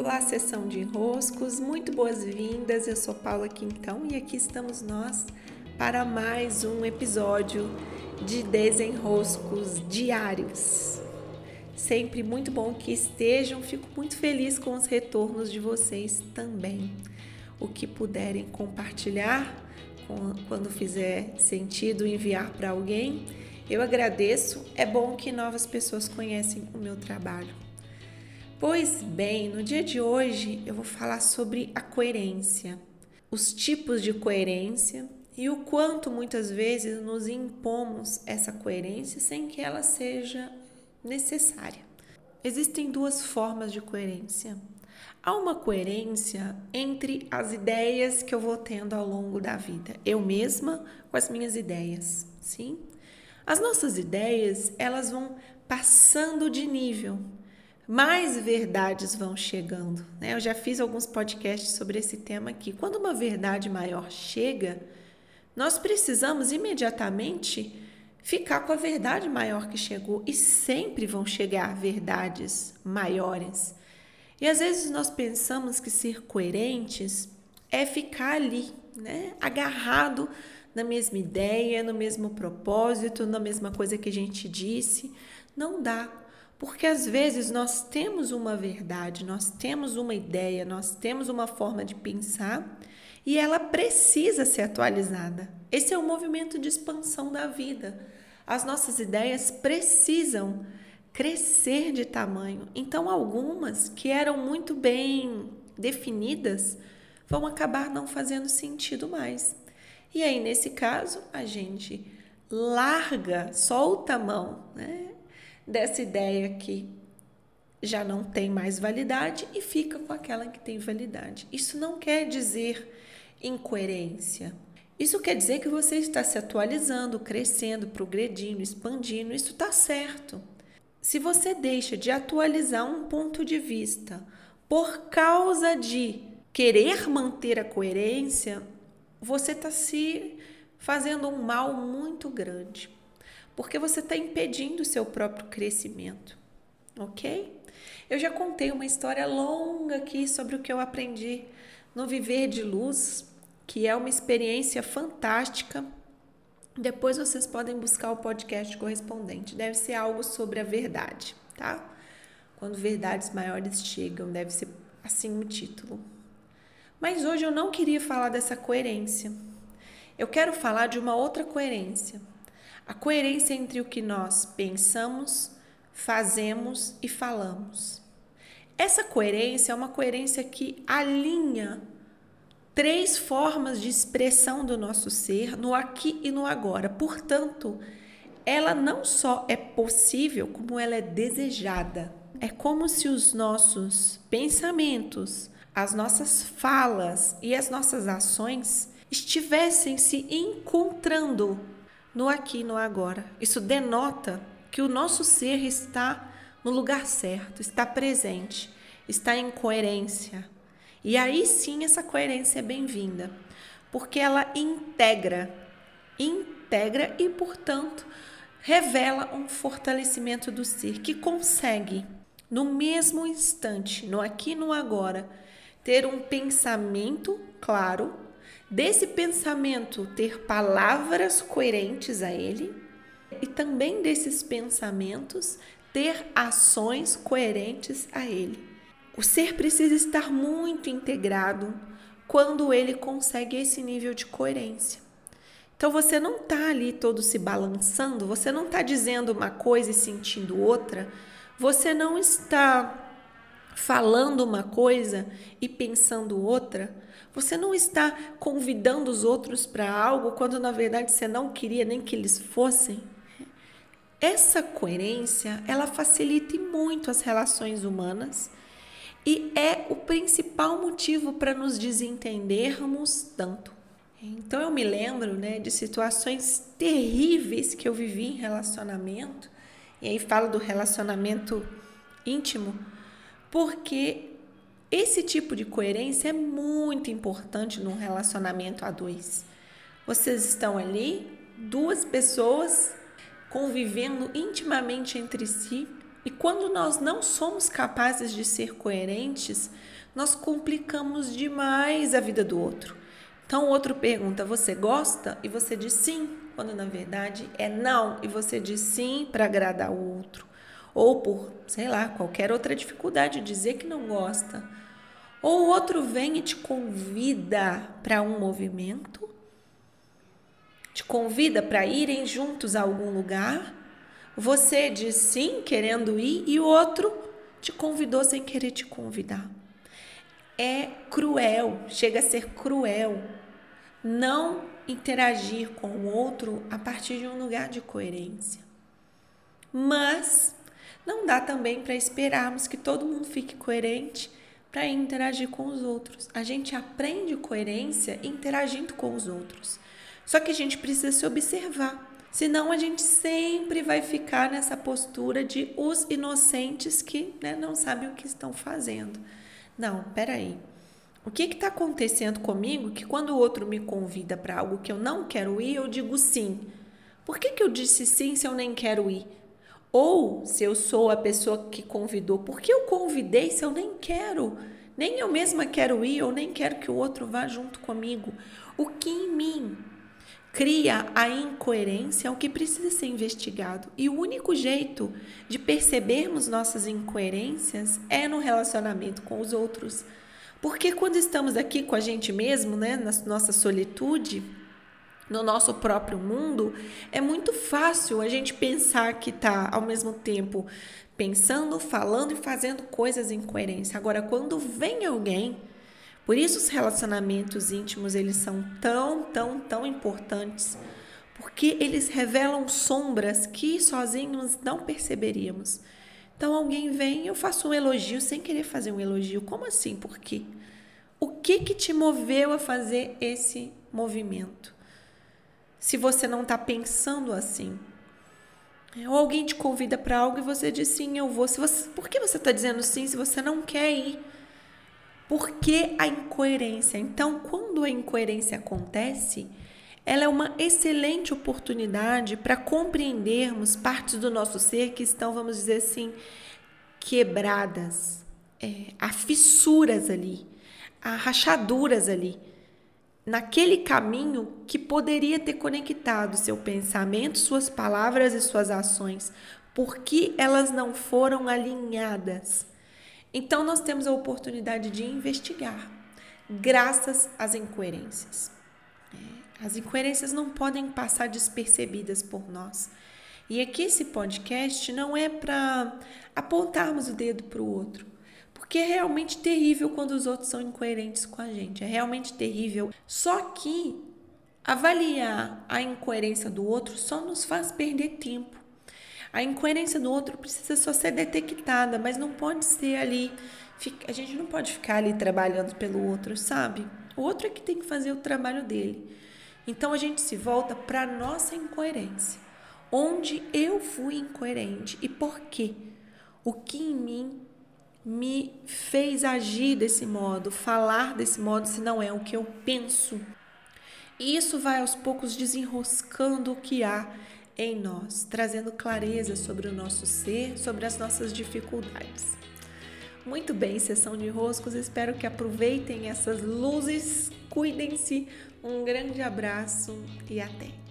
Olá, sessão de enroscos, muito boas-vindas. Eu sou Paula Quintão e aqui estamos nós para mais um episódio de desenroscos diários. Sempre muito bom que estejam, fico muito feliz com os retornos de vocês também. O que puderem compartilhar quando fizer sentido enviar para alguém, eu agradeço. É bom que novas pessoas conhecem o meu trabalho. Pois bem, no dia de hoje eu vou falar sobre a coerência, os tipos de coerência e o quanto muitas vezes nos impomos essa coerência sem que ela seja necessária. Existem duas formas de coerência. Há uma coerência entre as ideias que eu vou tendo ao longo da vida, eu mesma com as minhas ideias, sim? As nossas ideias, elas vão passando de nível mais verdades vão chegando. Né? Eu já fiz alguns podcasts sobre esse tema aqui. Quando uma verdade maior chega, nós precisamos imediatamente ficar com a verdade maior que chegou e sempre vão chegar verdades maiores. E às vezes nós pensamos que ser coerentes é ficar ali, né, agarrado na mesma ideia, no mesmo propósito, na mesma coisa que a gente disse. Não dá. Porque às vezes nós temos uma verdade, nós temos uma ideia, nós temos uma forma de pensar e ela precisa ser atualizada. Esse é o movimento de expansão da vida. As nossas ideias precisam crescer de tamanho. Então, algumas que eram muito bem definidas vão acabar não fazendo sentido mais. E aí, nesse caso, a gente larga, solta a mão, né? Dessa ideia que já não tem mais validade e fica com aquela que tem validade. Isso não quer dizer incoerência. Isso quer dizer que você está se atualizando, crescendo, progredindo, expandindo. Isso está certo. Se você deixa de atualizar um ponto de vista por causa de querer manter a coerência, você está se fazendo um mal muito grande porque você está impedindo o seu próprio crescimento, ok? Eu já contei uma história longa aqui sobre o que eu aprendi no Viver de Luz, que é uma experiência fantástica. Depois vocês podem buscar o podcast correspondente. Deve ser algo sobre a verdade, tá? Quando verdades maiores chegam, deve ser assim o título. Mas hoje eu não queria falar dessa coerência. Eu quero falar de uma outra coerência a coerência entre o que nós pensamos, fazemos e falamos. Essa coerência é uma coerência que alinha três formas de expressão do nosso ser no aqui e no agora. Portanto, ela não só é possível, como ela é desejada. É como se os nossos pensamentos, as nossas falas e as nossas ações estivessem se encontrando no aqui no agora. Isso denota que o nosso ser está no lugar certo, está presente, está em coerência. E aí sim essa coerência é bem-vinda, porque ela integra, integra e, portanto, revela um fortalecimento do ser que consegue, no mesmo instante, no aqui no agora, ter um pensamento claro desse pensamento ter palavras coerentes a ele e também desses pensamentos ter ações coerentes a ele. O ser precisa estar muito integrado quando ele consegue esse nível de coerência. Então você não está ali todo se balançando, você não está dizendo uma coisa e sentindo outra, você não está falando uma coisa e pensando outra, você não está convidando os outros para algo quando na verdade você não queria nem que eles fossem. Essa coerência, ela facilita muito as relações humanas e é o principal motivo para nos desentendermos tanto. Então eu me lembro, né, de situações terríveis que eu vivi em relacionamento. E aí falo do relacionamento íntimo, porque esse tipo de coerência é muito importante num relacionamento a dois. Vocês estão ali, duas pessoas convivendo intimamente entre si, E quando nós não somos capazes de ser coerentes, nós complicamos demais a vida do outro. Então o outro pergunta: "Você gosta?" e você diz sim, quando na verdade é não, e você diz sim para agradar o outro. Ou por, sei lá, qualquer outra dificuldade, dizer que não gosta. Ou o outro vem e te convida para um movimento, te convida para irem juntos a algum lugar. Você diz sim, querendo ir, e o outro te convidou sem querer te convidar. É cruel, chega a ser cruel não interagir com o outro a partir de um lugar de coerência. Mas não dá também para esperarmos que todo mundo fique coerente para interagir com os outros. A gente aprende coerência interagindo com os outros. Só que a gente precisa se observar. Senão a gente sempre vai ficar nessa postura de os inocentes que né, não sabem o que estão fazendo. Não, peraí. O que está acontecendo comigo que quando o outro me convida para algo que eu não quero ir, eu digo sim? Por que, que eu disse sim se eu nem quero ir? Ou se eu sou a pessoa que convidou, por que eu convidei se eu nem quero? Nem eu mesma quero ir, ou nem quero que o outro vá junto comigo. O que em mim cria a incoerência é o que precisa ser investigado. E o único jeito de percebermos nossas incoerências é no relacionamento com os outros. Porque quando estamos aqui com a gente mesmo, né, na nossa solitude, no nosso próprio mundo, é muito fácil a gente pensar que está ao mesmo tempo pensando, falando e fazendo coisas em coerência. Agora, quando vem alguém, por isso os relacionamentos íntimos eles são tão, tão, tão importantes, porque eles revelam sombras que sozinhos não perceberíamos. Então alguém vem, eu faço um elogio sem querer fazer um elogio. Como assim? Por quê? O que que te moveu a fazer esse movimento? Se você não está pensando assim. Ou alguém te convida para algo e você diz sim, eu vou. Se você, por que você está dizendo sim se você não quer ir? Por que a incoerência? Então, quando a incoerência acontece, ela é uma excelente oportunidade para compreendermos partes do nosso ser que estão, vamos dizer assim, quebradas. É, há fissuras ali, há rachaduras ali naquele caminho que poderia ter conectado seu pensamento, suas palavras e suas ações, porque elas não foram alinhadas. Então nós temos a oportunidade de investigar, graças às incoerências. É, as incoerências não podem passar despercebidas por nós. E aqui esse podcast não é para apontarmos o dedo para o outro, porque é realmente terrível quando os outros são incoerentes com a gente. É realmente terrível. Só que avaliar a incoerência do outro só nos faz perder tempo. A incoerência do outro precisa só ser detectada, mas não pode ser ali. A gente não pode ficar ali trabalhando pelo outro, sabe? O outro é que tem que fazer o trabalho dele. Então a gente se volta para nossa incoerência. Onde eu fui incoerente e por quê? O que em mim me fez agir desse modo, falar desse modo, se não é o que eu penso. E isso vai aos poucos desenroscando o que há em nós, trazendo clareza sobre o nosso ser, sobre as nossas dificuldades. Muito bem, sessão de roscos, espero que aproveitem essas luzes, cuidem-se, um grande abraço e até!